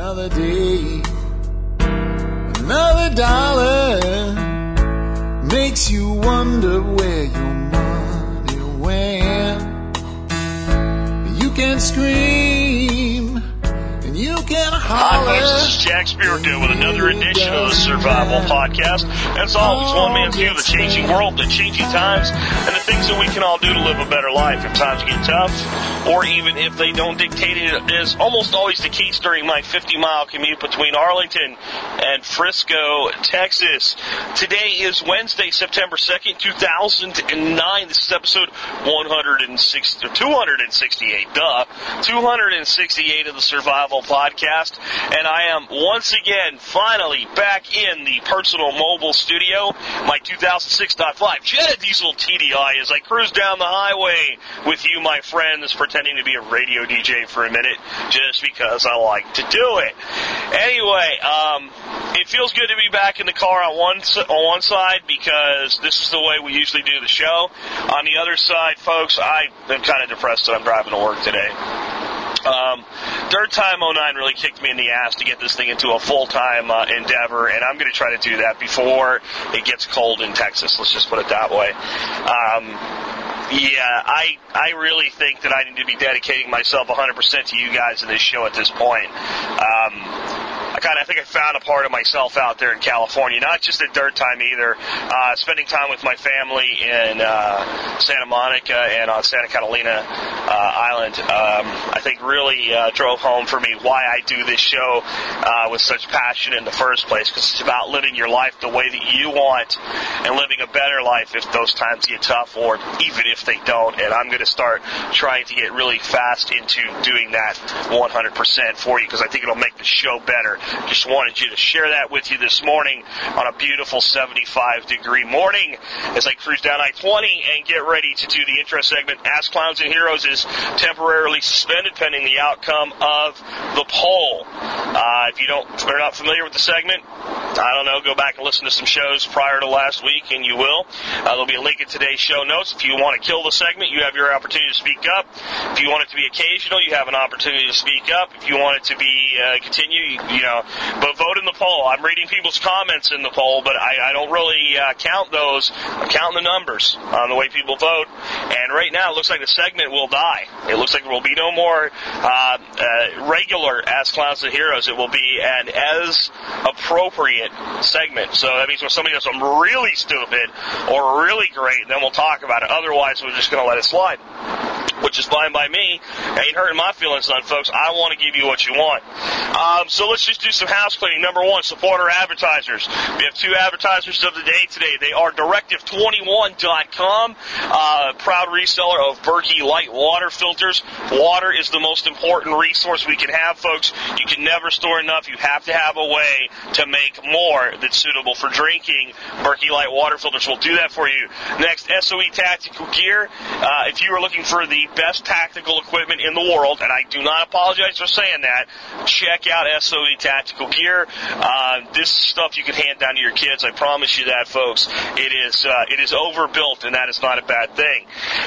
Another day, another dollar makes you wonder where your money went. You can scream Jack Spirko with another edition of the Survival Podcast. As always, one man's view of the changing world, the changing times, and the things that we can all do to live a better life if times get tough, or even if they don't dictate it, is almost always the case during my 50 mile commute between Arlington and Frisco, Texas. Today is Wednesday, September 2nd, 2009. This is episode 106, 268, duh. 268 of the Survival Podcast. And I am once again, finally, back in the personal mobile studio. My 2006 5 Jetta Diesel TDI as I cruise down the highway with you, my friends, pretending to be a radio DJ for a minute just because I like to do it. Anyway, um, it feels good to be back in the car on one on one side because this is the way we usually do the show. On the other side, folks, I am kind of depressed that I'm driving to work today. Um, Time 09 really kicked me in the ass to get this thing into a full-time uh, endeavor, and I'm going to try to do that before it gets cold in Texas. Let's just put it that way. Um, yeah, I I really think that I need to be dedicating myself 100% to you guys in this show at this point. Um, I kind of think I found a part of myself out there in California, not just at dirt time either. Uh, spending time with my family in uh, Santa Monica and on Santa Catalina uh, Island, um, I think really uh, drove home for me why I do this show uh, with such passion in the first place. Because it's about living your life the way that you want and living a better life if those times get tough or even if they don't. And I'm going to start trying to get really fast into doing that 100% for you because I think it'll make the show better. Just wanted you to share that with you this morning on a beautiful 75 degree morning as I cruise down I-20 and get ready to do the intro segment. Ask Clowns and Heroes is temporarily suspended pending the outcome of the poll. Uh, if you don't, if you're not familiar with the segment, I don't know, go back and listen to some shows prior to last week and you will. Uh, there'll be a link in today's show notes. If you want to kill the segment, you have your opportunity to speak up. If you want it to be occasional, you have an opportunity to speak up. If you want it to be uh, continue, you, you know, but vote in the poll. I'm reading people's comments in the poll, but I, I don't really uh, count those. I'm counting the numbers on the way people vote. And right now, it looks like the segment will die. It looks like there will be no more uh, uh, regular Ask Clowns and Heroes. It will be an as appropriate segment. So that means when somebody does something really stupid or really great, then we'll talk about it. Otherwise, we're just going to let it slide which is fine by me. Ain't hurting my feelings none, folks. I want to give you what you want. Um, so let's just do some house cleaning. Number one, support our advertisers. We have two advertisers of the day today. They are Directive21.com, uh, proud reseller of Berkey light water filters. Water is the most important resource we can have, folks. You can never store enough. You have to have a way to make more that's suitable for drinking. Berkey light water filters will do that for you. Next, SOE Tactical Gear. Uh, if you are looking for the best tactical equipment in the world, and I do not apologize for saying that, check out SOE Tactical Gear. Uh, this stuff you can hand down to your kids. I promise you that, folks. It is uh, it is overbuilt, and that is not a bad thing.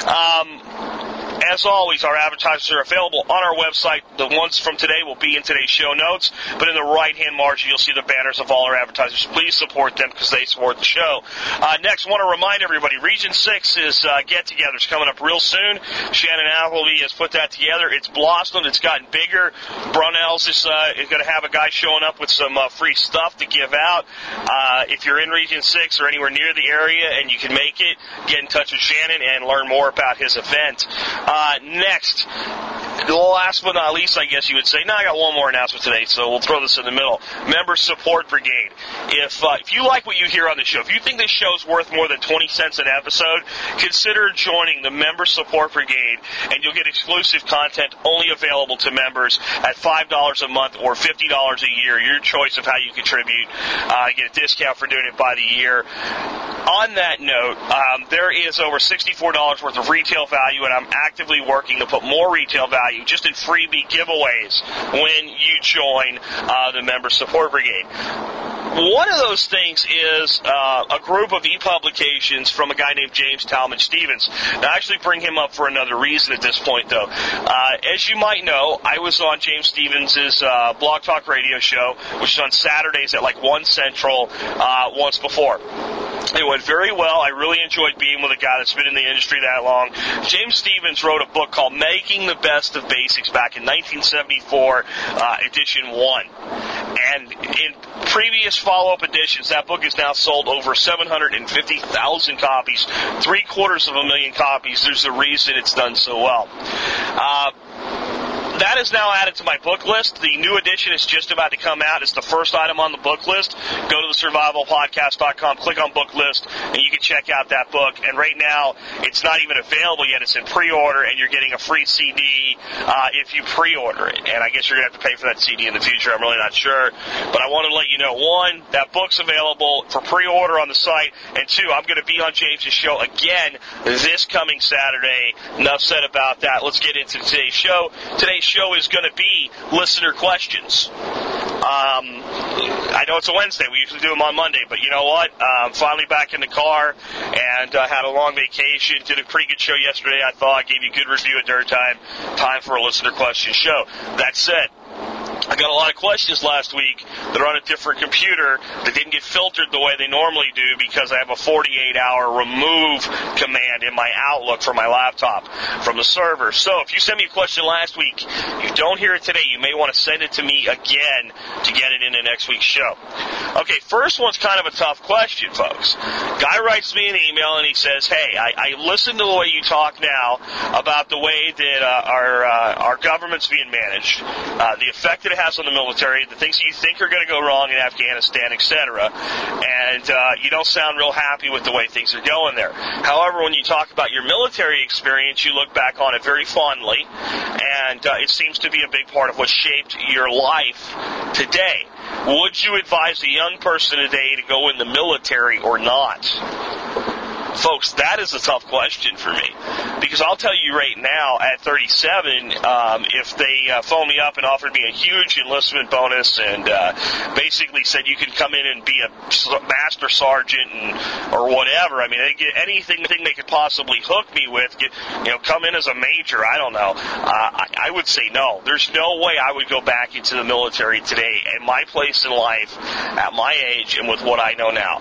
Um, as always, our advertisers are available on our website. The ones from today will be in today's show notes, but in the right-hand margin, you'll see the banners of all our advertisers. Please support them because they support the show. Uh, next, I want to remind everybody, Region 6 is uh, get-togethers coming up real soon. Shannon Appleby has put that together. It's blossomed. It's gotten bigger. Brunel's is, uh, is going to have a guy showing up with some uh, free stuff to give out. Uh, if you're in Region 6 or anywhere near the area and you can make it, get in touch with Shannon and learn more about his event. Uh, next, last but not least, I guess you would say. Now I got one more announcement today, so we'll throw this in the middle. Member Support Brigade. If uh, if you like what you hear on the show, if you think this show's worth more than twenty cents an episode, consider joining the Member Support Brigade, and you'll get exclusive content only available to members at five dollars a month or fifty dollars a year. Your choice of how you contribute. Uh, get a discount for doing it by the year. On that note, um, there is over $64 worth of retail value, and I'm actively working to put more retail value just in freebie giveaways when you join uh, the Member Support Brigade. One of those things is uh, a group of e-publications from a guy named James Talmage Stevens. Now, I actually bring him up for another reason at this point, though. Uh, as you might know, I was on James Stevens' uh, Blog Talk Radio show, which is on Saturdays at like 1 Central uh, once before. It went very well. I really enjoyed being with a guy that's been in the industry that long. James Stevens wrote a book called Making the Best of Basics back in 1974, uh, edition 1. And in previous follow-up editions, that book is now sold over 750,000 copies, three quarters of a million copies. There's a reason it's done so well. Uh, that is now added to my book list. The new edition is just about to come out. It's the first item on the book list. Go to the survivalpodcast.com, click on book list, and you can check out that book. And right now, it's not even available yet. It's in pre-order, and you're getting a free CD uh, if you pre-order it. And I guess you're going to have to pay for that CD in the future. I'm really not sure. But I want to let you know, one, that book's available for pre-order on the site, and two, I'm going to be on James's show again this coming Saturday. Enough said about that. Let's get into today's show. Today's show is going to be listener questions. Um, I know it's a Wednesday. We usually do them on Monday, but you know what? Uh, I'm finally back in the car and uh, had a long vacation. Did a pretty good show yesterday. I thought gave you a good review at Dirt Time. Time for a listener question show. That said, I got a lot of questions last week that are on a different computer that didn't get filtered the way they normally do because I have a 48 hour remove command in my Outlook for my laptop from the server. So if you sent me a question last week, you don't hear it today, you may want to send it to me again to get it into next week's show. Okay, first one's kind of a tough question, folks. Guy writes me an email and he says, Hey, I, I listen to the way you talk now about the way that uh, our, uh, our government's being managed, uh, the effect that it has on the military, the things you think are going to go wrong in Afghanistan, etc. And uh, you don't sound real happy with the way things are going there. However, when you talk about your military experience, you look back on it very fondly, and uh, it seems to be a big part of what shaped your life today. Would you advise a young person today to go in the military or not? Folks, that is a tough question for me. Because I'll tell you right now, at 37, um, if they uh, phoned me up and offered me a huge enlistment bonus and uh, basically said you can come in and be a master sergeant and, or whatever, I mean, they get anything they could possibly hook me with, get, you know, come in as a major, I don't know. Uh, I, I would say no. There's no way I would go back into the military today at my place in life, at my age, and with what I know now.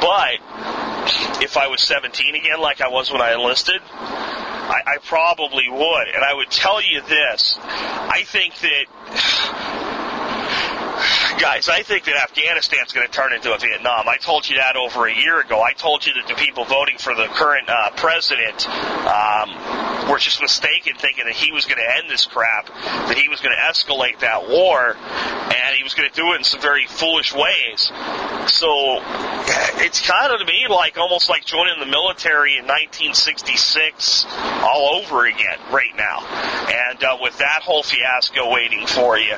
But if I was 17 again, like I was when I enlisted, I, I probably would. And I would tell you this I think that guys, I think that Afghanistan's going to turn into a Vietnam. I told you that over a year ago. I told you that the people voting for the current uh, president um, were just mistaken, thinking that he was going to end this crap, that he was going to escalate that war, and he was going to do it in some very foolish ways. So it's kind of to me like almost like joining the military in 1966 all over again right now, and uh, with that whole fiasco waiting for you.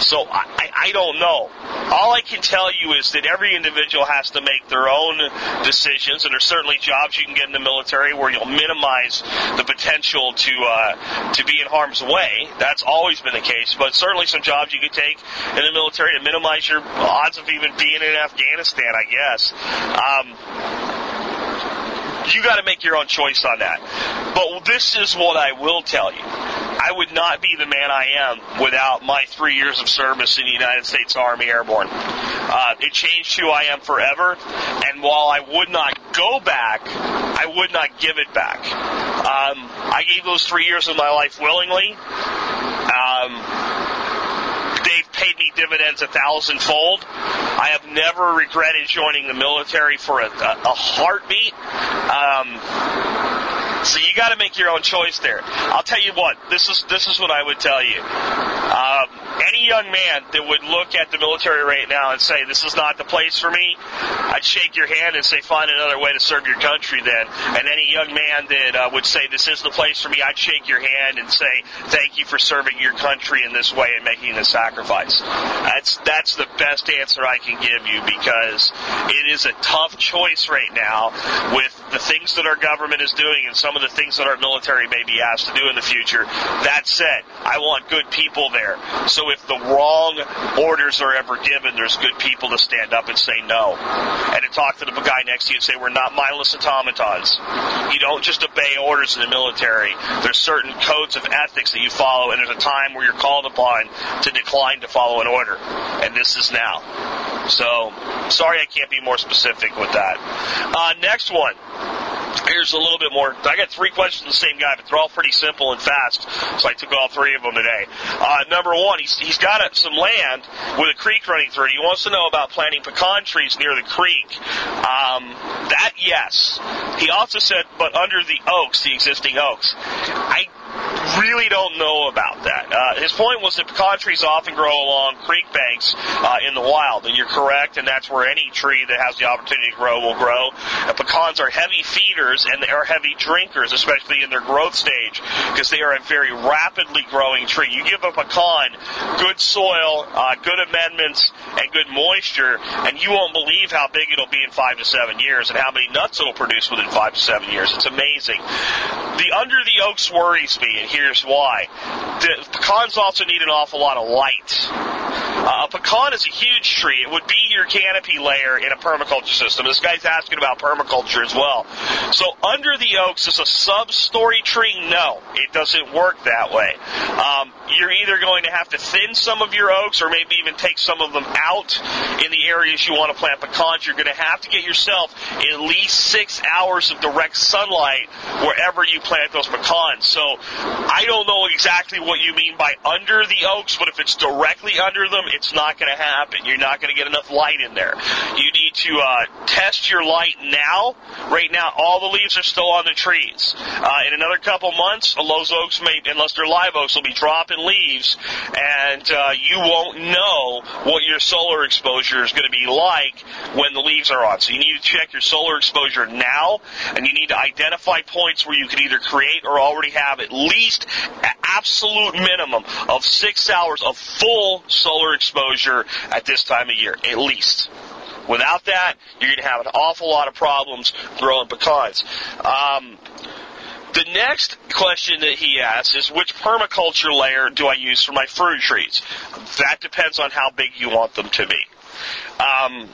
So I, I don't know. All I can tell you is that every individual has to make their own decisions, and there's certainly jobs you can get in the military where you'll minimize the potential to uh, to be in harm's way. That's always been the case, but certainly some jobs you could take in the military to minimize your odds of even being in Afghanistan. I guess. Um, you got to make your own choice on that. But this is what I will tell you. I would not be the man I am without my three years of service in the United States Army Airborne. Uh, it changed who I am forever, and while I would not go back, I would not give it back. Um, I gave those three years of my life willingly. Um, they've paid me dividends a thousandfold. I have never regretted joining the military for a, a, a heartbeat. Um, so you got to make your own choice there. I'll tell you what. This is this is what I would tell you. Um, any young man that would look at the military right now and say, this is not the place for me, I'd shake your hand and say, find another way to serve your country then. And any young man that uh, would say, this is the place for me, I'd shake your hand and say, thank you for serving your country in this way and making the sacrifice. That's, that's the best answer I can give you because it is a tough choice right now with the things that our government is doing and some of the things that our military may be asked to do in the future. That said, I want good people there. So if the wrong orders are ever given, there's good people to stand up and say no. And to talk to the guy next to you and say, we're not mindless automatons. You don't just obey orders in the military. There's certain codes of ethics that you follow, and there's a time where you're called upon to decline to follow an order. And this is now. So, sorry I can't be more specific with that. Uh, next one. Here's a little bit more. I got three questions the same guy, but they're all pretty simple and fast. So I took all three of them today. Uh, number one, he's, he's got a, some land with a creek running through it. He wants to know about planting pecan trees near the creek. Um, that, yes. He also said, but under the oaks, the existing oaks. I really don't know about that. Uh, his point was that pecan trees often grow along creek banks uh, in the wild, and you're correct, and that's where any tree that has the opportunity to grow will grow. And pecans are heavy feeders and they are heavy drinkers, especially in their growth stage, because they are a very rapidly growing tree. You give a pecan good soil, uh, good amendments, and good moisture, and you won't believe how big it'll be in five to seven years and how many nuts it'll produce within five to seven years. It's amazing. The under the oaks worries me, here's why. The pecans also need an awful lot of light. Uh, a pecan is a huge tree. It would be your canopy layer in a permaculture system. This guy's asking about permaculture as well. So under the oaks is a sub-story tree? No, it doesn't work that way. Um, you're either going to have to thin some of your oaks or maybe even take some of them out in the areas you want to plant pecans. You're going to have to get yourself at least six hours of direct sunlight wherever you plant those pecans. So I don't know exactly what you mean by under the oaks, but if it's directly under them, it's not going to happen. You're not going to get enough light in there. You need to uh, test your light now. Right now, all the leaves are still on the trees. Uh, in another couple months, those oaks may, unless they're live oaks, will be dropping leaves, and uh, you won't know what your solar exposure is going to be like when the leaves are on. So you need to check your solar exposure now, and you need to identify points where you can either create or already have at least absolute minimum of six hours of full solar exposure at this time of year, at least. Without that, you're going to have an awful lot of problems growing pecans. Um, the next question that he asks is which permaculture layer do I use for my fruit trees? That depends on how big you want them to be. Um,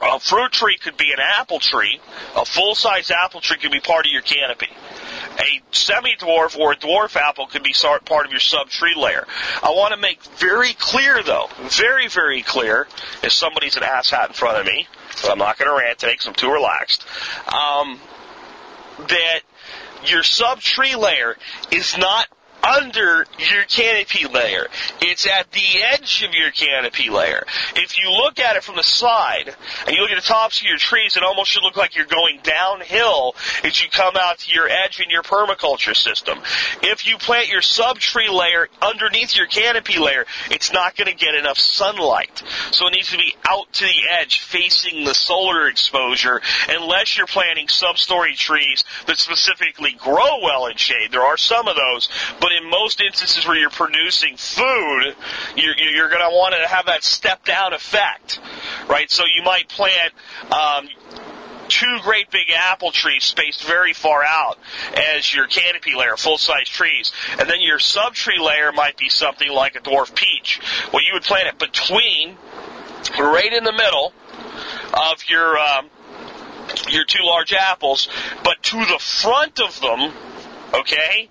a fruit tree could be an apple tree. A full-size apple tree could be part of your canopy. A semi-dwarf or a dwarf apple could be part of your sub-tree layer. I want to make very clear, though, very, very clear, if somebody's an asshat in front of me, but I'm not going to rant today because I'm too relaxed, um, that your sub-tree layer is not under your canopy layer. It's at the edge of your canopy layer. If you look at it from the side and you look at the tops of your trees, it almost should look like you're going downhill as you come out to your edge in your permaculture system. If you plant your subtree layer underneath your canopy layer, it's not going to get enough sunlight. So it needs to be out to the edge facing the solar exposure unless you're planting substory trees that specifically grow well in shade. There are some of those, but in most instances where you're producing food, you're, you're going to want to have that step down effect, right? So you might plant um, two great big apple trees spaced very far out as your canopy layer, full size trees. And then your subtree layer might be something like a dwarf peach. Well, you would plant it between, right in the middle of your, um, your two large apples, but to the front of them, okay,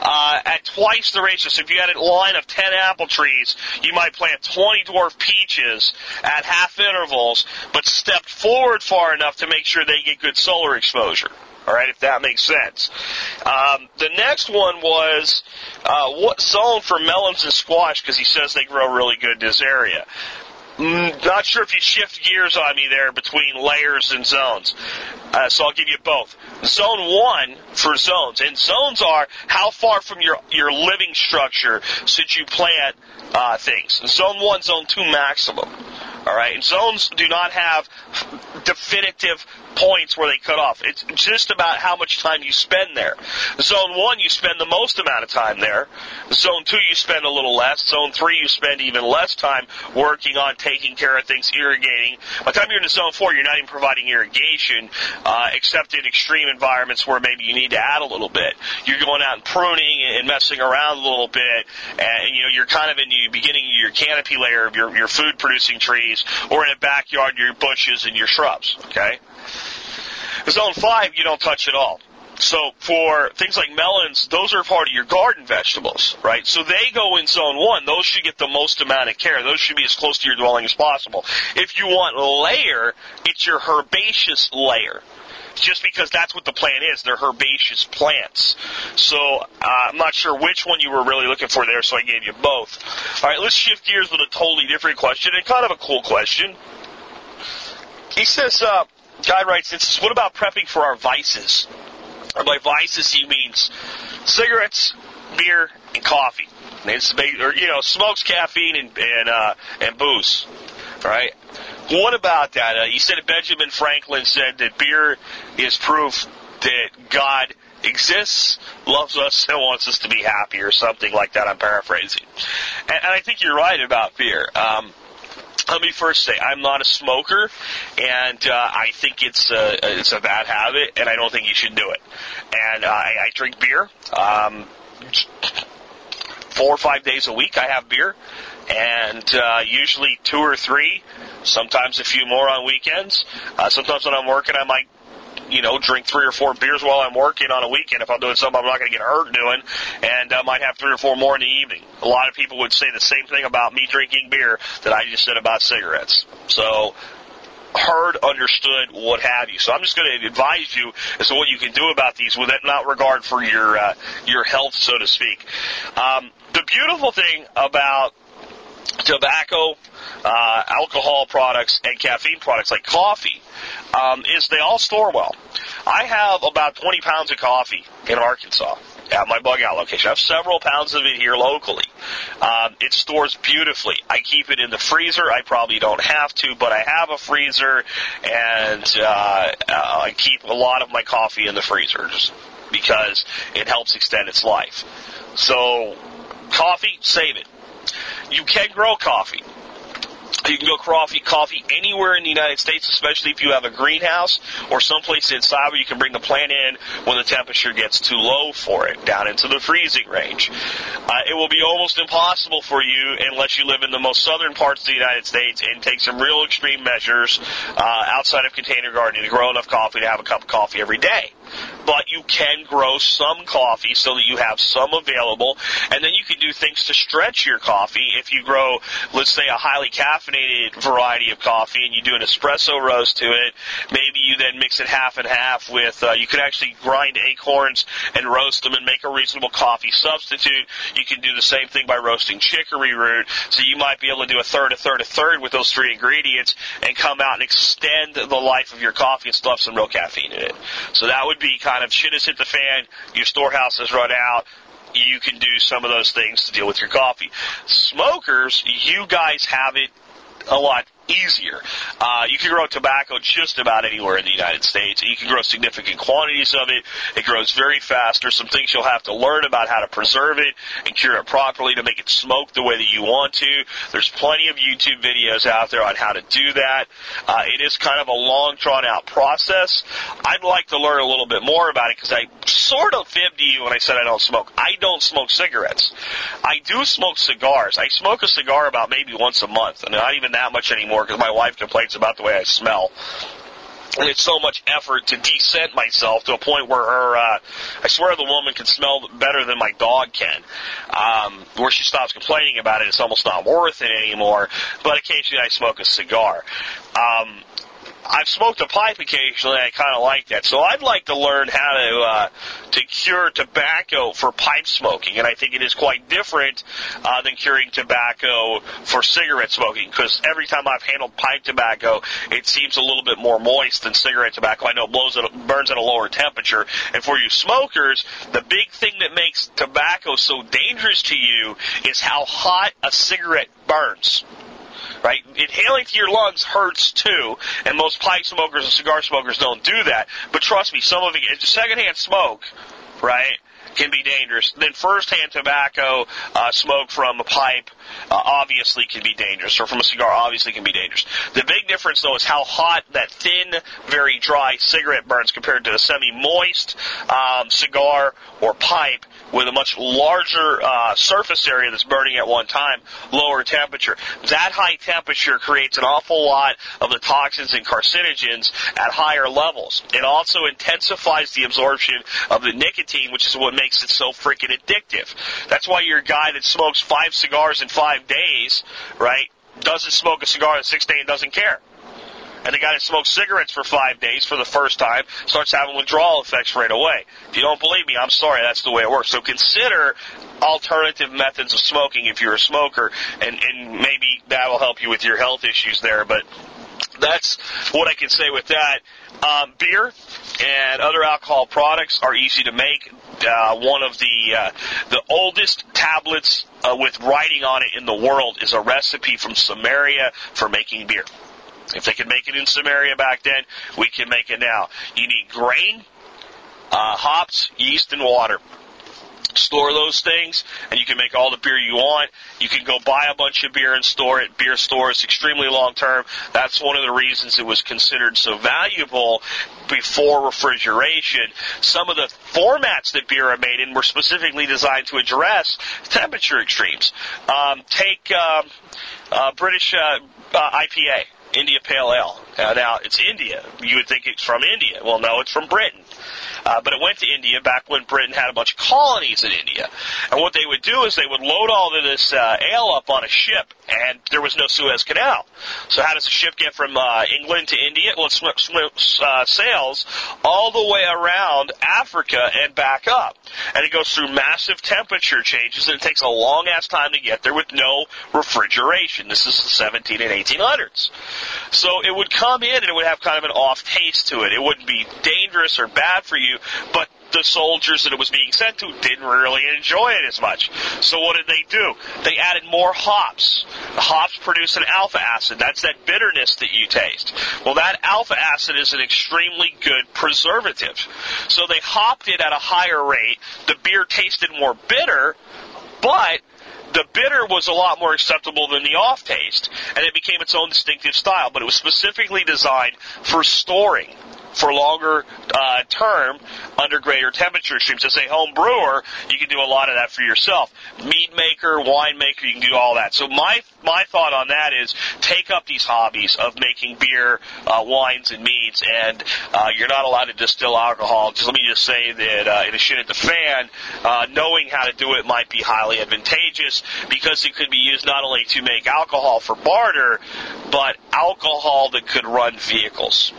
uh, at twice the ratio. So if you had a line of 10 apple trees, you might plant 20 dwarf peaches at half intervals, but step forward far enough to make sure they get good solar exposure. All right, if that makes sense. Um, the next one was uh, what zone for melons and squash because he says they grow really good in this area. Mm, not sure if you shift gears on me there between layers and zones. Uh, so I'll give you both. Zone one for zones, and zones are how far from your your living structure should you plant uh, things. Zone one, zone two maximum. All right, and zones do not have definitive points where they cut off. It's just about how much time you spend there. Zone one, you spend the most amount of time there. Zone two, you spend a little less. Zone three, you spend even less time working on taking care of things, irrigating. By the time you're in zone four, you're not even providing irrigation, uh, except in extreme environments where maybe you need to add a little bit. You're going out and pruning and messing around a little bit, and you know you're kind of in the beginning of your canopy layer of your, your food producing trees, or in a backyard, your bushes and your shrubs. Okay. Zone 5, you don't touch at all. So for things like melons, those are part of your garden vegetables, right? So they go in zone one. Those should get the most amount of care. Those should be as close to your dwelling as possible. If you want layer, it's your herbaceous layer. Just because that's what the plant is. They're herbaceous plants. So uh, I'm not sure which one you were really looking for there, so I gave you both. All right, let's shift gears with a totally different question and kind of a cool question. He says, uh, guy writes, "It's what about prepping for our vices?" By vices, he means cigarettes, beer, and coffee. It's, or you know, smokes, caffeine, and and, uh, and booze. Right? What about that? Uh, he said Benjamin Franklin said that beer is proof that God exists, loves us, and wants us to be happy, or something like that. I'm paraphrasing, and, and I think you're right about beer. Um, let me first say I'm not a smoker, and uh, I think it's a, it's a bad habit, and I don't think you should do it. And uh, I, I drink beer. Um, four or five days a week, I have beer, and uh, usually two or three, sometimes a few more on weekends. Uh, sometimes when I'm working, I might you know, drink three or four beers while I'm working on a weekend if I'm doing something I'm not going to get hurt doing, and I might have three or four more in the evening. A lot of people would say the same thing about me drinking beer that I just said about cigarettes. So, heard, understood, what have you. So I'm just going to advise you as to what you can do about these with not regard for your uh, your health, so to speak. Um, the beautiful thing about tobacco, uh, alcohol products, and caffeine products like coffee um, is they all store well. I have about 20 pounds of coffee in Arkansas at my bug out location. I have several pounds of it here locally. Um, it stores beautifully. I keep it in the freezer. I probably don't have to, but I have a freezer, and uh, uh, I keep a lot of my coffee in the freezer just because it helps extend its life. So, coffee, save it. You can grow coffee. You can grow coffee, coffee anywhere in the United States, especially if you have a greenhouse or someplace inside where you can bring the plant in when the temperature gets too low for it, down into the freezing range. Uh, it will be almost impossible for you unless you live in the most southern parts of the United States and take some real extreme measures uh, outside of container gardening to grow enough coffee to have a cup of coffee every day but you can grow some coffee so that you have some available, and then you can do things to stretch your coffee. If you grow, let's say, a highly caffeinated variety of coffee, and you do an espresso roast to it, maybe you then mix it half and half with. Uh, you could actually grind acorns and roast them and make a reasonable coffee substitute. You can do the same thing by roasting chicory root, so you might be able to do a third, a third, a third with those three ingredients, and come out and extend the life of your coffee and still have some real caffeine in it. So that would be kind of shit has hit the fan, your storehouse has run out, you can do some of those things to deal with your coffee. Smokers, you guys have it a lot easier. Uh, you can grow tobacco just about anywhere in the United States. You can grow significant quantities of it. It grows very fast. There's some things you'll have to learn about how to preserve it and cure it properly to make it smoke the way that you want to. There's plenty of YouTube videos out there on how to do that. Uh, it is kind of a long, drawn out process. I'd like to learn a little bit more about it because I sort of fibbed to you when I said I don't smoke. I don't smoke cigarettes. I do smoke cigars. I smoke a cigar about maybe once a month, and not even that much anymore because my wife complains about the way I smell. And it's so much effort to descent myself to a point where her, uh, I swear the woman can smell better than my dog can. Um, where she stops complaining about it, it's almost not worth it anymore. But occasionally I smoke a cigar. Um, I've smoked a pipe occasionally. I kind of like that. So I'd like to learn how to uh, to cure tobacco for pipe smoking, and I think it is quite different uh, than curing tobacco for cigarette smoking. Because every time I've handled pipe tobacco, it seems a little bit more moist than cigarette tobacco. I know it blows it burns at a lower temperature. And for you smokers, the big thing that makes tobacco so dangerous to you is how hot a cigarette burns right? Inhaling to your lungs hurts too, and most pipe smokers and cigar smokers don't do that. But trust me, some of it, secondhand smoke, right? Can be dangerous. Then first-hand tobacco uh, smoke from a pipe uh, obviously can be dangerous, or from a cigar obviously can be dangerous. The big difference though is how hot that thin, very dry cigarette burns compared to a semi-moist um, cigar or pipe with a much larger uh, surface area that's burning at one time, lower temperature. That high temperature creates an awful lot of the toxins and carcinogens at higher levels. It also intensifies the absorption of the nicotine, which is what makes it so freaking addictive. That's why your guy that smokes five cigars in five days, right, doesn't smoke a cigar the sixth day and doesn't care and the guy that smokes cigarettes for five days for the first time starts having withdrawal effects right away. If you don't believe me, I'm sorry, that's the way it works. So consider alternative methods of smoking if you're a smoker, and, and maybe that will help you with your health issues there. But that's what I can say with that. Um, beer and other alcohol products are easy to make. Uh, one of the uh, the oldest tablets uh, with writing on it in the world is a recipe from Sumeria for making beer. If they could make it in Sumeria back then, we can make it now. You need grain, uh, hops, yeast, and water. Store those things, and you can make all the beer you want. You can go buy a bunch of beer and store it. Beer stores extremely long term. That's one of the reasons it was considered so valuable before refrigeration. Some of the formats that beer are made in were specifically designed to address temperature extremes. Um, take um, uh, British uh, uh, IPA India Pale Ale. Uh, now, it's India. You would think it's from India. Well, no, it's from Britain. Uh, but it went to India back when Britain had a bunch of colonies in India. And what they would do is they would load all of this uh, ale up on a ship, and there was no Suez Canal. So how does a ship get from uh, England to India? Well, it sw- sw- uh, sails all the way around Africa and back up. And it goes through massive temperature changes, and it takes a long ass time to get there with no refrigeration. This is the 17 and 1800s. So it would come in and it would have kind of an off taste to it. It wouldn't be dangerous or bad for you, but the soldiers that it was being sent to didn't really enjoy it as much. So what did they do? They added more hops. The hops produce an alpha acid. That's that bitterness that you taste. Well, that alpha acid is an extremely good preservative. So they hopped it at a higher rate. The beer tasted more bitter, but the bitter was a lot more acceptable than the off taste, and it became its own distinctive style. But it was specifically designed for storing for longer uh, term under greater temperature extremes. As a home brewer, you can do a lot of that for yourself. Mead maker, wine maker, you can do all that. So my my thought on that is take up these hobbies of making beer, uh, wines, and meads, and uh, you're not allowed to distill alcohol. Just let me just say that uh, in a shit at the fan, uh, knowing how to do it might be highly advantageous because it could be used not only to make alcohol for barter, but alcohol that could run vehicles.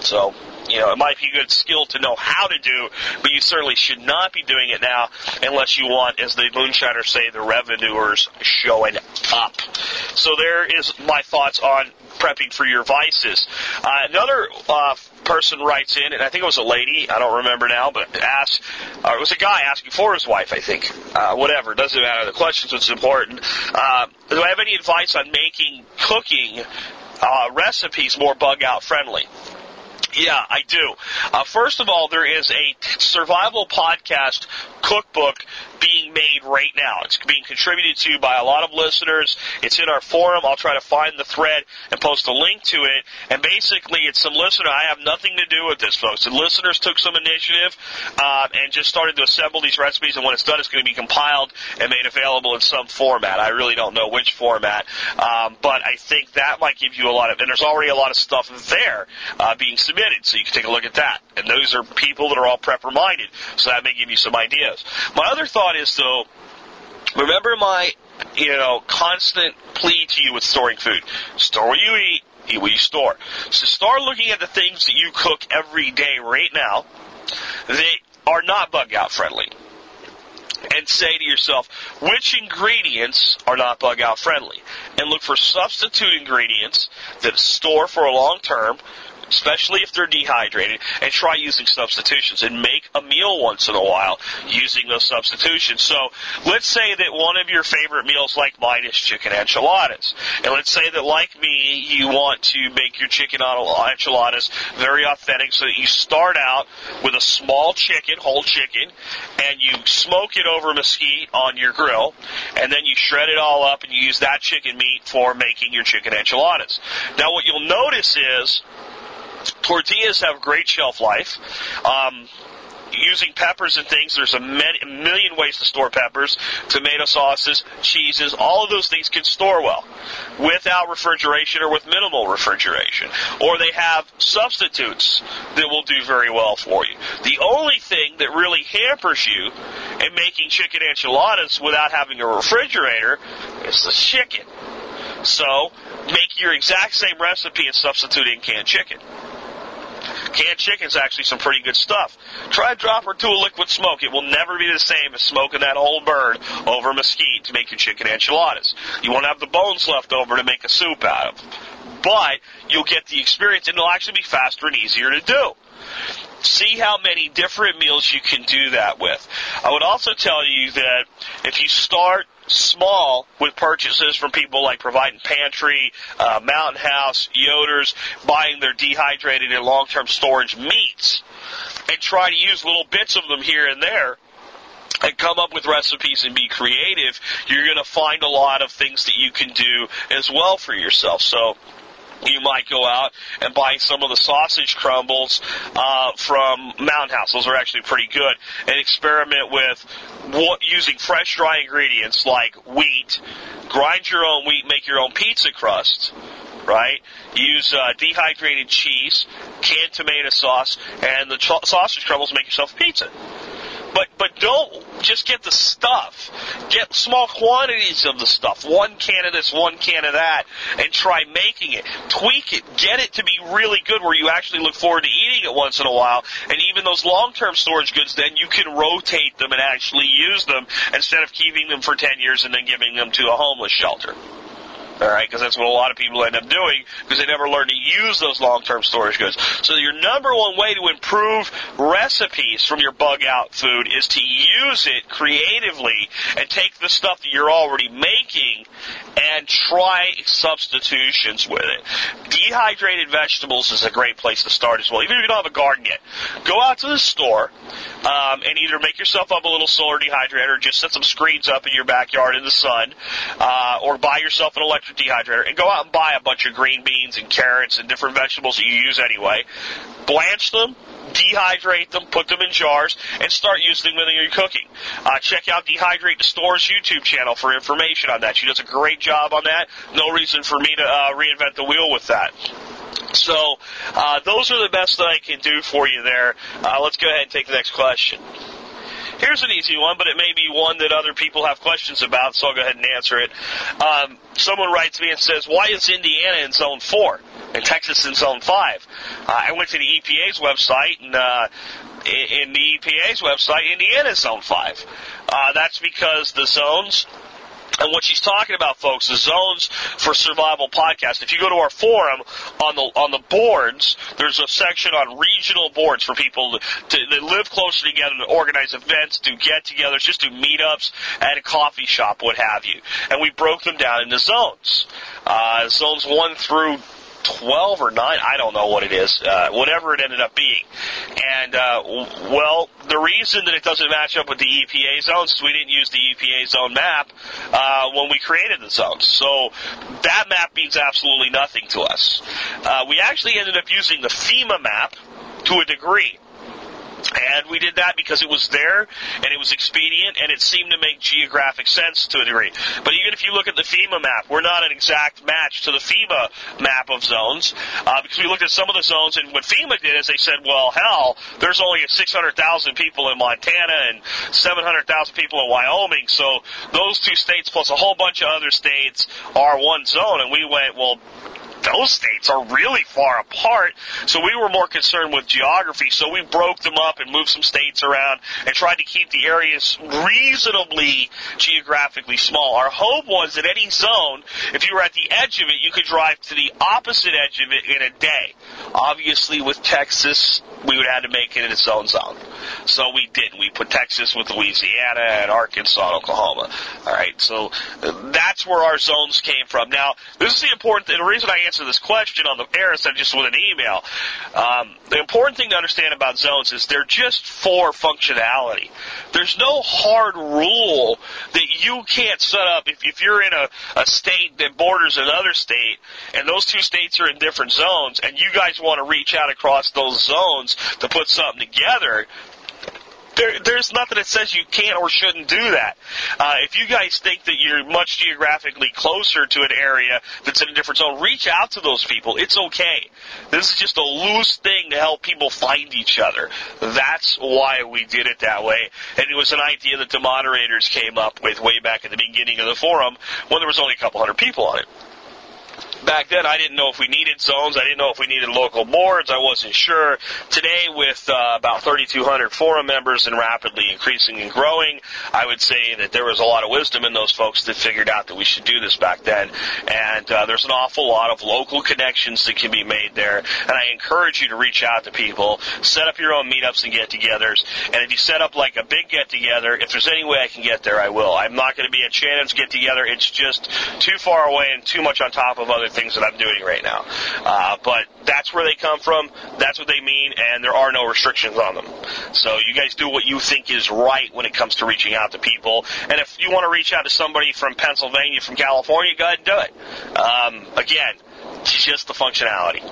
So, you know, it might be a good skill to know how to do, but you certainly should not be doing it now unless you want, as the moonshiners say, the revenuers showing up. So there is my thoughts on prepping for your vices. Uh, another uh, person writes in, and I think it was a lady, I don't remember now, but asked, or it was a guy asking for his wife, I think. Uh, whatever, doesn't matter. The question's what's important. Uh, do I have any advice on making cooking uh, recipes more bug out friendly? Yeah, I do. Uh, first of all, there is a survival podcast cookbook being made right now. It's being contributed to by a lot of listeners. It's in our forum. I'll try to find the thread and post a link to it. And basically, it's some listener. I have nothing to do with this, folks. The listeners took some initiative uh, and just started to assemble these recipes. And when it's done, it's going to be compiled and made available in some format. I really don't know which format, um, but I think that might give you a lot of. And there's already a lot of stuff there uh, being submitted, so you can take a look at that. And those are people that are all prepper minded, so that may give you some ideas. My other thought is though, remember my you know constant plea to you with storing food: store what you eat, eat what you store. So start looking at the things that you cook every day right now that are not bug out friendly. And say to yourself, which ingredients are not bug out friendly? And look for substitute ingredients that store for a long term especially if they're dehydrated, and try using substitutions and make a meal once in a while using those substitutions. So let's say that one of your favorite meals, like mine, is chicken enchiladas. And let's say that, like me, you want to make your chicken enchiladas very authentic so that you start out with a small chicken, whole chicken, and you smoke it over mesquite on your grill, and then you shred it all up and you use that chicken meat for making your chicken enchiladas. Now what you'll notice is tortillas have great shelf life. Um, using peppers and things, there's a, many, a million ways to store peppers, tomato sauces, cheeses, all of those things can store well without refrigeration or with minimal refrigeration. Or they have substitutes that will do very well for you. The only thing that really hampers you in making chicken enchiladas without having a refrigerator is the chicken. So, make your exact same recipe and substitute in canned chicken. Canned chicken's actually some pretty good stuff. Try a drop or two of liquid smoke. It will never be the same as smoking that whole bird over mesquite to make your chicken enchiladas. You won't have the bones left over to make a soup out of. But you'll get the experience and it'll actually be faster and easier to do. See how many different meals you can do that with. I would also tell you that if you start small with purchases from people like Provident Pantry, uh, Mountain House, Yoder's, buying their dehydrated and long-term storage meats, and try to use little bits of them here and there and come up with recipes and be creative, you're going to find a lot of things that you can do as well for yourself. So you might go out and buy some of the sausage crumbles uh, from Mountain House. Those are actually pretty good. And experiment with what, using fresh, dry ingredients like wheat. Grind your own wheat, make your own pizza crust. Right? Use uh, dehydrated cheese, canned tomato sauce, and the ch- sausage crumbles. Make yourself a pizza. But but don't just get the stuff. Get small quantities of the stuff. One can of this, one can of that, and try making it. Tweak it. Get it to be really good where you actually look forward to eating it once in a while. And even those long-term storage goods, then you can rotate them and actually use them instead of keeping them for 10 years and then giving them to a homeless shelter. All right, because that's what a lot of people end up doing because they never learn to use those long-term storage goods. So your number one way to improve recipes from your bug-out food is to use it creatively and take the stuff that you're already making and try substitutions with it. Dehydrated vegetables is a great place to start as well, even if you don't have a garden yet. Go out to the store um, and either make yourself up a little solar dehydrator, or just set some screens up in your backyard in the sun, uh, or buy yourself an electric dehydrator and go out and buy a bunch of green beans and carrots and different vegetables that you use anyway. Blanch them, dehydrate them, put them in jars, and start using them in your cooking. Uh, check out Dehydrate the Store's YouTube channel for information on that. She does a great job on that. No reason for me to uh, reinvent the wheel with that. So uh, those are the best that I can do for you there. Uh, let's go ahead and take the next question. Here's an easy one, but it may be one that other people have questions about, so I'll go ahead and answer it. Um, someone writes me and says, "Why is Indiana in Zone Four and Texas in Zone 5? Uh, I went to the EPA's website, and uh, in the EPA's website, Indiana is Zone Five. Uh, that's because the zones and what she's talking about, folks, is zones for survival podcast. If you go to our forum on the on the boards, there's a section on regional boards for people to, to live closer together, to organize events, do get-togethers, just do meetups at a coffee shop, what have you. And we broke them down into zones. Uh, zones one through 12 or 9, I don't know what it is, uh, whatever it ended up being. And, uh, well, the reason that it doesn't match up with the EPA zones is we didn't use the EPA zone map uh, when we created the zones. So that map means absolutely nothing to us. Uh, we actually ended up using the FEMA map to a degree. And we did that because it was there and it was expedient and it seemed to make geographic sense to a degree. But even if you look at the FEMA map, we're not an exact match to the FEMA map of zones uh, because we looked at some of the zones and what FEMA did is they said, well, hell, there's only 600,000 people in Montana and 700,000 people in Wyoming, so those two states plus a whole bunch of other states are one zone. And we went, well, those states are really far apart. So we were more concerned with geography. So we broke them up and moved some states around and tried to keep the areas reasonably geographically small. Our hope was that any zone, if you were at the edge of it, you could drive to the opposite edge of it in a day. Obviously, with Texas, we would have to make it in its own zone. So we did. We put Texas with Louisiana and Arkansas and Oklahoma. All right. So uh, that's where our zones came from. Now, this is the important. The reason I answer this question on the air instead of just with an email. Um, the important thing to understand about zones is they're just for functionality. There's no hard rule that you can't set up if, if you're in a, a state that borders another state and those two states are in different zones and you guys want to reach out across those zones to put something together there, there's nothing that says you can't or shouldn't do that. Uh, if you guys think that you're much geographically closer to an area that's in a different zone, reach out to those people. It's okay. This is just a loose thing to help people find each other. That's why we did it that way. And it was an idea that the moderators came up with way back at the beginning of the forum when there was only a couple hundred people on it back then I didn't know if we needed zones. I didn't know if we needed local boards. I wasn't sure. Today, with uh, about 3,200 forum members and rapidly increasing and growing, I would say that there was a lot of wisdom in those folks that figured out that we should do this back then. And uh, there's an awful lot of local connections that can be made there. And I encourage you to reach out to people, set up your own meetups and get-togethers. And if you set up like a big get-together, if there's any way I can get there, I will. I'm not going to be at Shannon's get-together. It's just too far away and too much on top of other things that I'm doing right now. Uh, but that's where they come from. That's what they mean, and there are no restrictions on them. So you guys do what you think is right when it comes to reaching out to people. And if you want to reach out to somebody from Pennsylvania, from California, go ahead and do it. Um, again, just the functionality.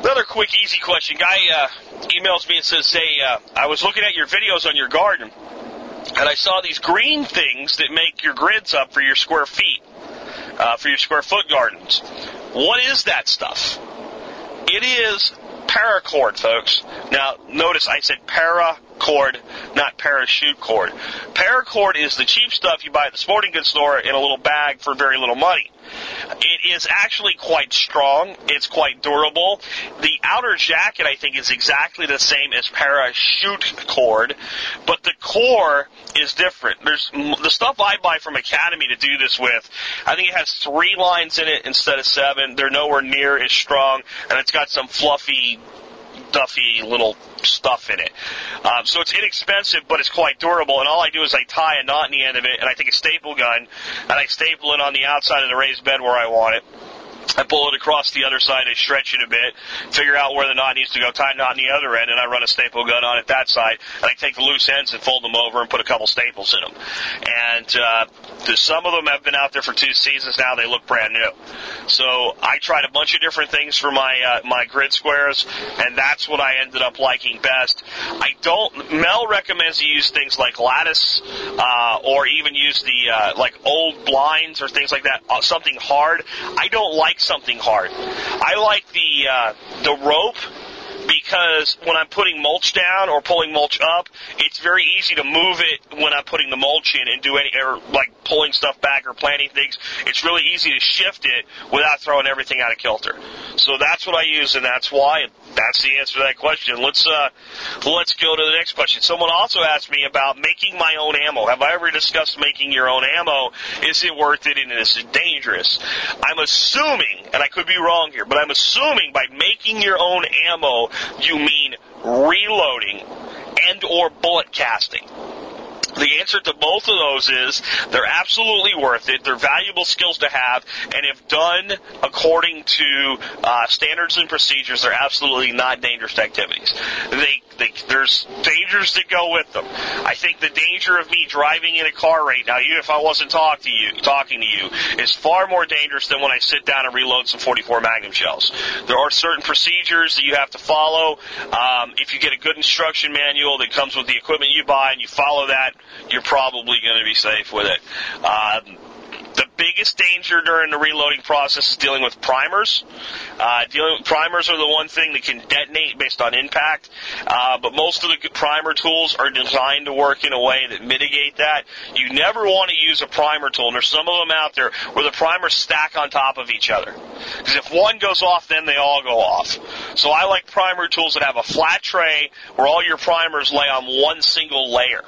Another quick, easy question. Guy uh, emails me and says, "Hey, uh, I was looking at your videos on your garden." And I saw these green things that make your grids up for your square feet uh, for your square foot gardens. What is that stuff? It is paracord, folks. Now, notice I said paracord, not parachute cord. Paracord is the cheap stuff you buy at the sporting goods store in a little bag for very little money. It is actually quite strong. It's quite durable. The outer jacket, I think, is exactly the same as parachute cord, but the core is different. There's the stuff I buy from Academy to do this with. I think it has three lines in it instead of seven. They're nowhere near as strong, and it's got some fluffy stuffy little stuff in it. Um, so it's inexpensive, but it's quite durable. And all I do is I tie a knot in the end of it, and I take a staple gun and I staple it on the outside of the raised bed where I want it. I pull it across the other side, I stretch it a bit, figure out where the knot needs to go, tie knot on the other end, and I run a staple gun on it that side. And I take the loose ends and fold them over and put a couple staples in them. And uh, some of them have been out there for two seasons now; they look brand new. So I tried a bunch of different things for my uh, my grid squares, and that's what I ended up liking best. I don't. Mel recommends you use things like lattice, uh, or even use the uh, like old blinds or things like that. Uh, something hard. I don't like something hard. I like the uh, the rope because when I'm putting mulch down or pulling mulch up, it's very easy to move it when I'm putting the mulch in and do any or like pulling stuff back or planting things. It's really easy to shift it without throwing everything out of kilter. So that's what I use, and that's why. That's the answer to that question. Let's uh, let's go to the next question. Someone also asked me about making my own ammo. Have I ever discussed making your own ammo? Is it worth it and is it dangerous? I'm assuming, and I could be wrong here, but I'm assuming by making your own ammo, you mean reloading and or bullet casting. The answer to both of those is they're absolutely worth it. They're valuable skills to have, and if done according to uh, standards and procedures, they're absolutely not dangerous activities. They, they, there's dangers that go with them. I think the danger of me driving in a car right now, even if I wasn't talk to you, talking to you, is far more dangerous than when I sit down and reload some 44 Magnum shells. There are certain procedures that you have to follow. Um, if you get a good instruction manual that comes with the equipment you buy and you follow that, you're probably going to be safe with it. Um, the biggest danger during the reloading process is dealing with primers. Uh, dealing with primers are the one thing that can detonate based on impact, uh, but most of the primer tools are designed to work in a way that mitigate that. You never want to use a primer tool, and there's some of them out there where the primers stack on top of each other. Because if one goes off, then they all go off. So I like primer tools that have a flat tray where all your primers lay on one single layer.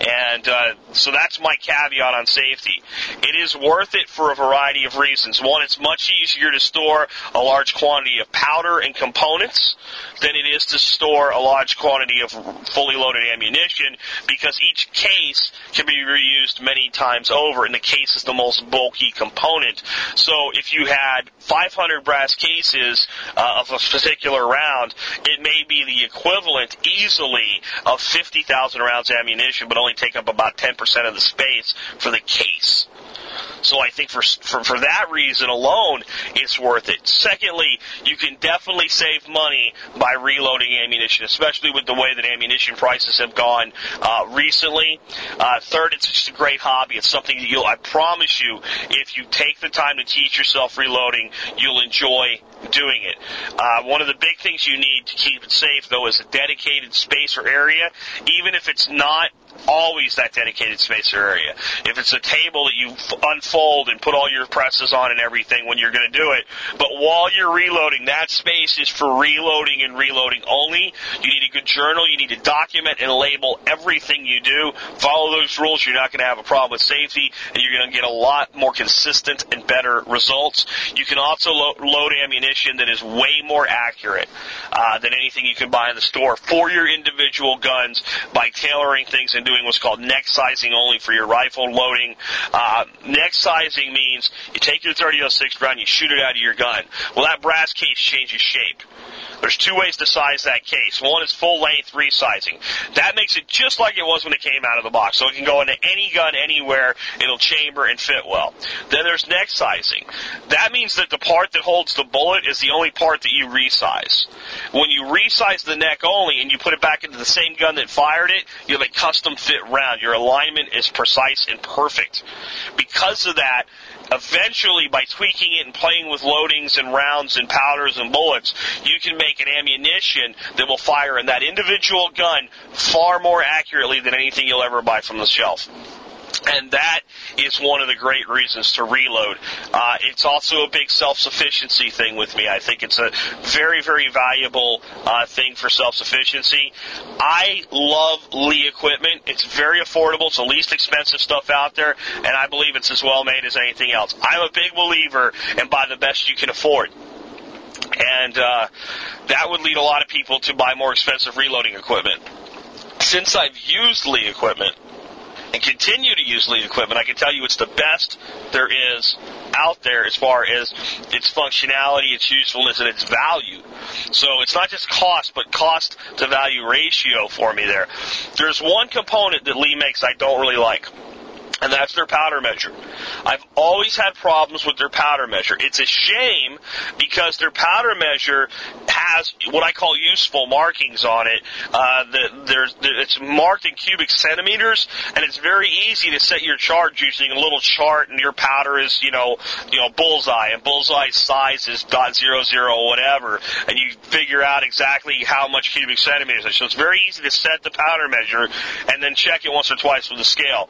And uh, so that's my caveat on safety. It is worth it for a variety of reasons. One, it's much easier to store a large quantity of powder and components than it is to store a large quantity of fully loaded ammunition because each case can be reused many times over, and the case is the most bulky component. So if you had 500 brass cases uh, of a particular round, it may be the equivalent easily of 50,000 rounds of ammunition, but only take up about 10% of the space for the case. So I think for, for, for that reason alone, it's worth it. Secondly, you can definitely save money by reloading ammunition, especially with the way that ammunition prices have gone uh, recently. Uh, third, it's just a great hobby. It's something that you'll, I promise you, if you take the time to teach yourself reloading, you'll enjoy doing it. Uh, one of the big things you need to keep it safe, though, is a dedicated space or area, even if it's not always that dedicated space or area. If it's a table that you unfold and put all your presses on and everything when you're going to do it, but while you're reloading, that space is for reloading and reloading only. You need a good journal. You need to document and label everything you do. Follow those rules. You're not going to have a problem with safety, and you're going to get a lot more consistent and better results. You can also lo- load ammunition that is way more accurate uh, than anything you can buy in the store for your individual guns by tailoring things and doing what's called neck sizing only for your rifle loading. Uh, neck sizing means you take your 30-06 round, you shoot it out of your gun. Well, that brass case changes shape. There's two ways to size that case. One is full length resizing. That makes it just like it was when it came out of the box. So it can go into any gun anywhere. It'll chamber and fit well. Then there's neck sizing. That means that the part that holds the bullet is the only part that you resize. When you resize the neck only and you put it back into the same gun that fired it, you have a custom fit round. Your alignment is precise and perfect. Because of that, eventually by tweaking it and playing with loadings and rounds and powders and bullets, you can make an ammunition that will fire in that individual gun far more accurately than anything you'll ever buy from the shelf. And that is one of the great reasons to reload. Uh, it's also a big self-sufficiency thing with me. I think it's a very, very valuable uh, thing for self-sufficiency. I love Lee equipment. It's very affordable. It's the least expensive stuff out there, and I believe it's as well made as anything else. I'm a big believer in buy the best you can afford. And uh, that would lead a lot of people to buy more expensive reloading equipment. Since I've used Lee equipment, and continue to use Lee equipment, I can tell you it's the best there is out there as far as its functionality, its usefulness, and its value. So it's not just cost, but cost to value ratio for me there. There's one component that Lee makes I don't really like and that's their powder measure. I've always had problems with their powder measure. It's a shame because their powder measure has what I call useful markings on it. Uh, the, there's, it's marked in cubic centimeters, and it's very easy to set your charge using a little chart, and your powder is, you know, you know, bullseye, and bullseye size is dot zero zero whatever, and you figure out exactly how much cubic centimeters. So it's very easy to set the powder measure, and then check it once or twice with the scale.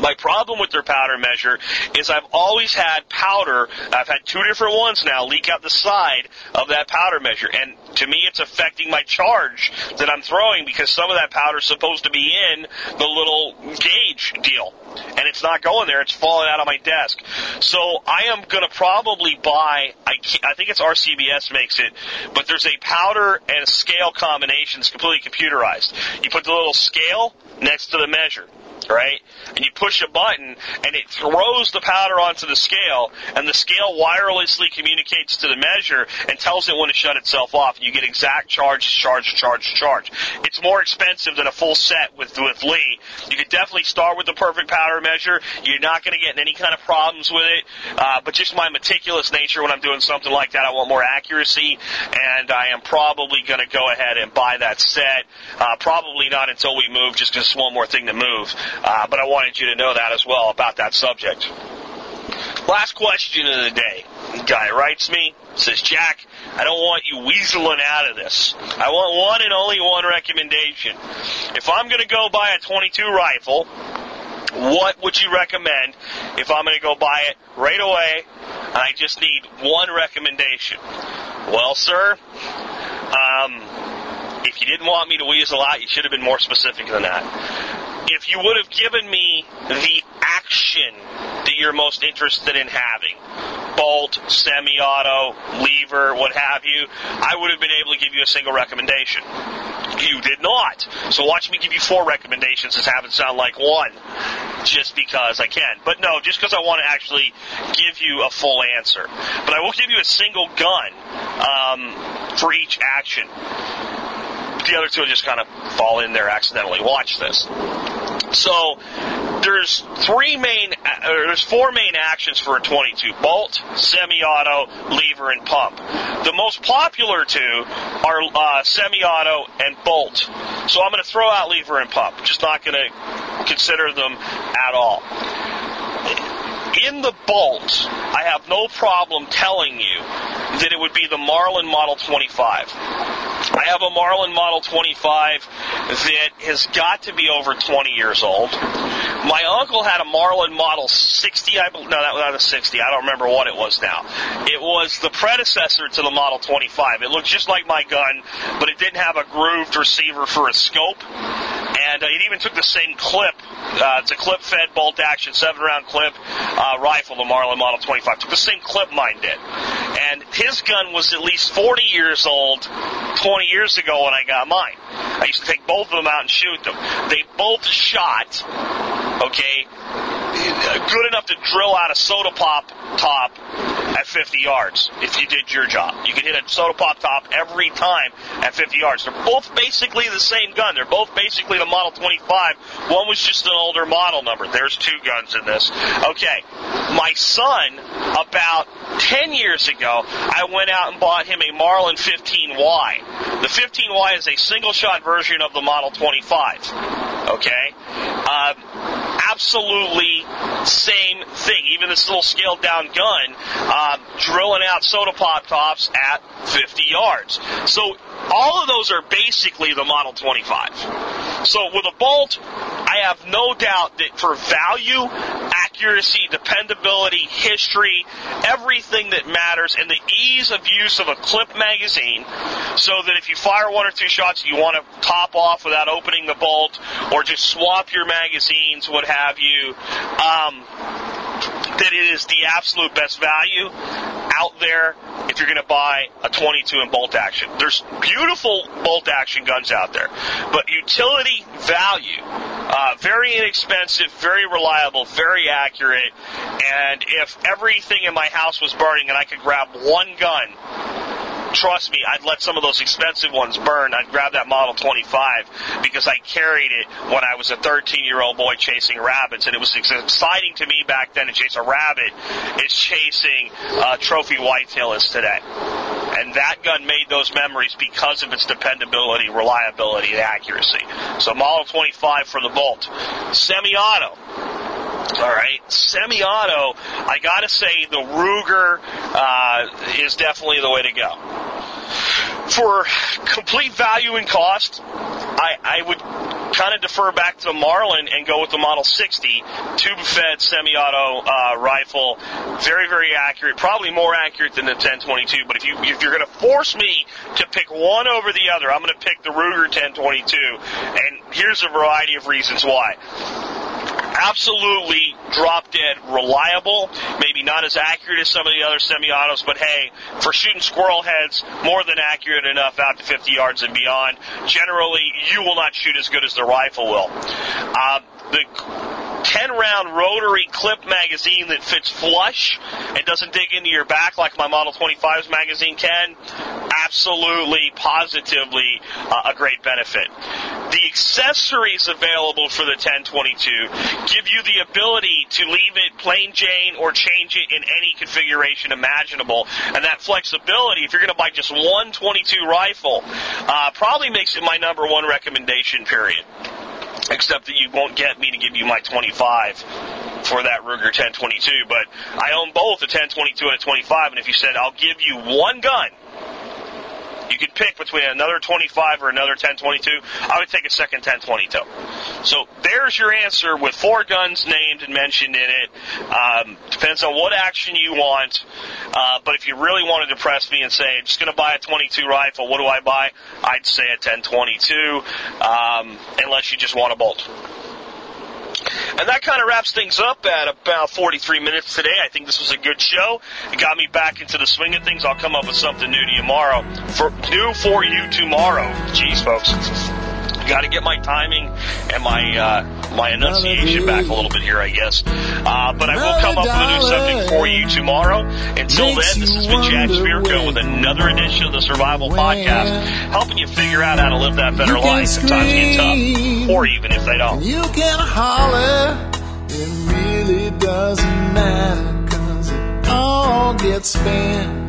My problem with their powder measure is I've always had powder, I've had two different ones now leak out the side of that powder measure. And to me, it's affecting my charge that I'm throwing because some of that powder is supposed to be in the little gauge deal. And it's not going there, it's falling out of my desk. So I am going to probably buy, I, I think it's RCBS makes it, but there's a powder and a scale combination that's completely computerized. You put the little scale next to the measure right? And you push a button and it throws the powder onto the scale and the scale wirelessly communicates to the measure and tells it when to shut itself off. You get exact charge, charge, charge, charge. It's more expensive than a full set with, with Lee. You could definitely start with the perfect powder measure. You're not going to get any kind of problems with it. Uh, but just my meticulous nature when I'm doing something like that, I want more accuracy and I am probably going to go ahead and buy that set. Uh, probably not until we move just because it's one more thing to move. Uh, but I wanted you to know that as well about that subject. Last question of the day. Guy writes me, says, Jack, I don't want you weaseling out of this. I want one and only one recommendation. If I'm going to go buy a 22 rifle, what would you recommend if I'm going to go buy it right away and I just need one recommendation? Well, sir, um, if you didn't want me to weasel out, you should have been more specific than that. If you would have given me the action that you're most interested in having, bolt, semi-auto, lever, what have you, I would have been able to give you a single recommendation. You did not. So watch me give you four recommendations and have it sound like one, just because I can. But no, just because I want to actually give you a full answer. But I will give you a single gun um, for each action. The other two will just kind of fall in there accidentally. Watch this. So there's three main, uh, there's four main actions for a 22: bolt, semi-auto, lever, and pump. The most popular two are uh, semi-auto and bolt. So I'm going to throw out lever and pump. Just not going to consider them at all. In the bolt, I have no problem telling you that it would be the Marlin Model 25. I have a Marlin Model 25 that has got to be over 20 years old. My uncle had a Marlin Model 60. I no, that was not a 60. I don't remember what it was now. It was the predecessor to the Model 25. It looked just like my gun, but it didn't have a grooved receiver for a scope, and uh, it even took the same clip. Uh, it's a clip-fed bolt-action seven-round clip uh, rifle. The Marlin Model 25 It took the same clip mine did, and his gun was at least 40 years old 20 years ago when I got mine. I used to take both of them out and shoot them. They both shot, okay, good enough to drill out a soda pop top at 50 yards if you did your job. You could hit a soda pop top every time at 50 yards. They're both basically the same gun. They're both basically the Model 25. One was just an older model number. There's two guns in this. Okay. My son, about 10 years ago, I went out and bought him a Marlin 15Y. The 15Y is a single shot version of the Model 25. Okay? Uh, absolutely same thing. Even this little scaled down gun, uh, drilling out soda pop tops at 50 yards. So all of those are basically the Model 25. So with a bolt, have no doubt that for value, accuracy, dependability, history, everything that matters, and the ease of use of a clip magazine, so that if you fire one or two shots, you want to top off without opening the bolt, or just swap your magazines, what have you. Um, that it is the absolute best value out there if you're going to buy a 22 in bolt action. There's beautiful bolt action guns out there, but utility value, uh, very inexpensive, very reliable, very accurate, and if everything in my house was burning and I could grab one gun trust me, I'd let some of those expensive ones burn. I'd grab that Model 25 because I carried it when I was a 13 year old boy chasing rabbits, and it was exciting to me back then to chase a rabbit as chasing a trophy whitetail is today. And that gun made those memories because of its dependability, reliability, and accuracy. So Model 25 for the Bolt. Semi-auto. All right, semi-auto. I gotta say, the Ruger uh, is definitely the way to go. For complete value and cost, I, I would kind of defer back to Marlin and go with the Model 60 tube-fed semi-auto uh, rifle. Very, very accurate. Probably more accurate than the 1022. But if you if you're going to force me to pick one over the other, I'm going to pick the Ruger 1022. And here's a variety of reasons why absolutely drop dead reliable. Maybe not as accurate as some of the other semi-autos, but hey, for shooting squirrel heads, more than accurate enough out to 50 yards and beyond. Generally, you will not shoot as good as the rifle will. Uh, the 10 round rotary clip magazine that fits flush and doesn't dig into your back like my Model 25's magazine can, absolutely, positively uh, a great benefit. The accessories available for the 1022 give you the ability to leave it plain Jane or change it in any configuration imaginable. And that flexibility, if you're going to buy just one 22 rifle, uh, probably makes it my number one recommendation, period except that you won't get me to give you my 25 for that Ruger 1022. But I own both a 1022 and a 25, and if you said I'll give you one gun, you could pick between another 25 or another 1022. I would take a second 1022. So there's your answer with four guns named and mentioned in it. Um, depends on what action you want. Uh, but if you really wanted to press me and say, I'm just going to buy a 22 rifle, what do I buy? I'd say a 1022, um, unless you just want a bolt. And that kind of wraps things up at about 43 minutes today. I think this was a good show. It got me back into the swing of things. I'll come up with something new to you tomorrow. For new for you tomorrow. Jeez, folks. Got to get my timing and my uh, my enunciation back a little bit here, I guess. Uh, but I will come up with a new subject for you tomorrow. Until then, this has been Jack Spirko with another edition of the Survival Podcast, helping you figure out how to live that better life if times get tough, or even if they don't. You can holler, it really doesn't matter, cause it all gets spent.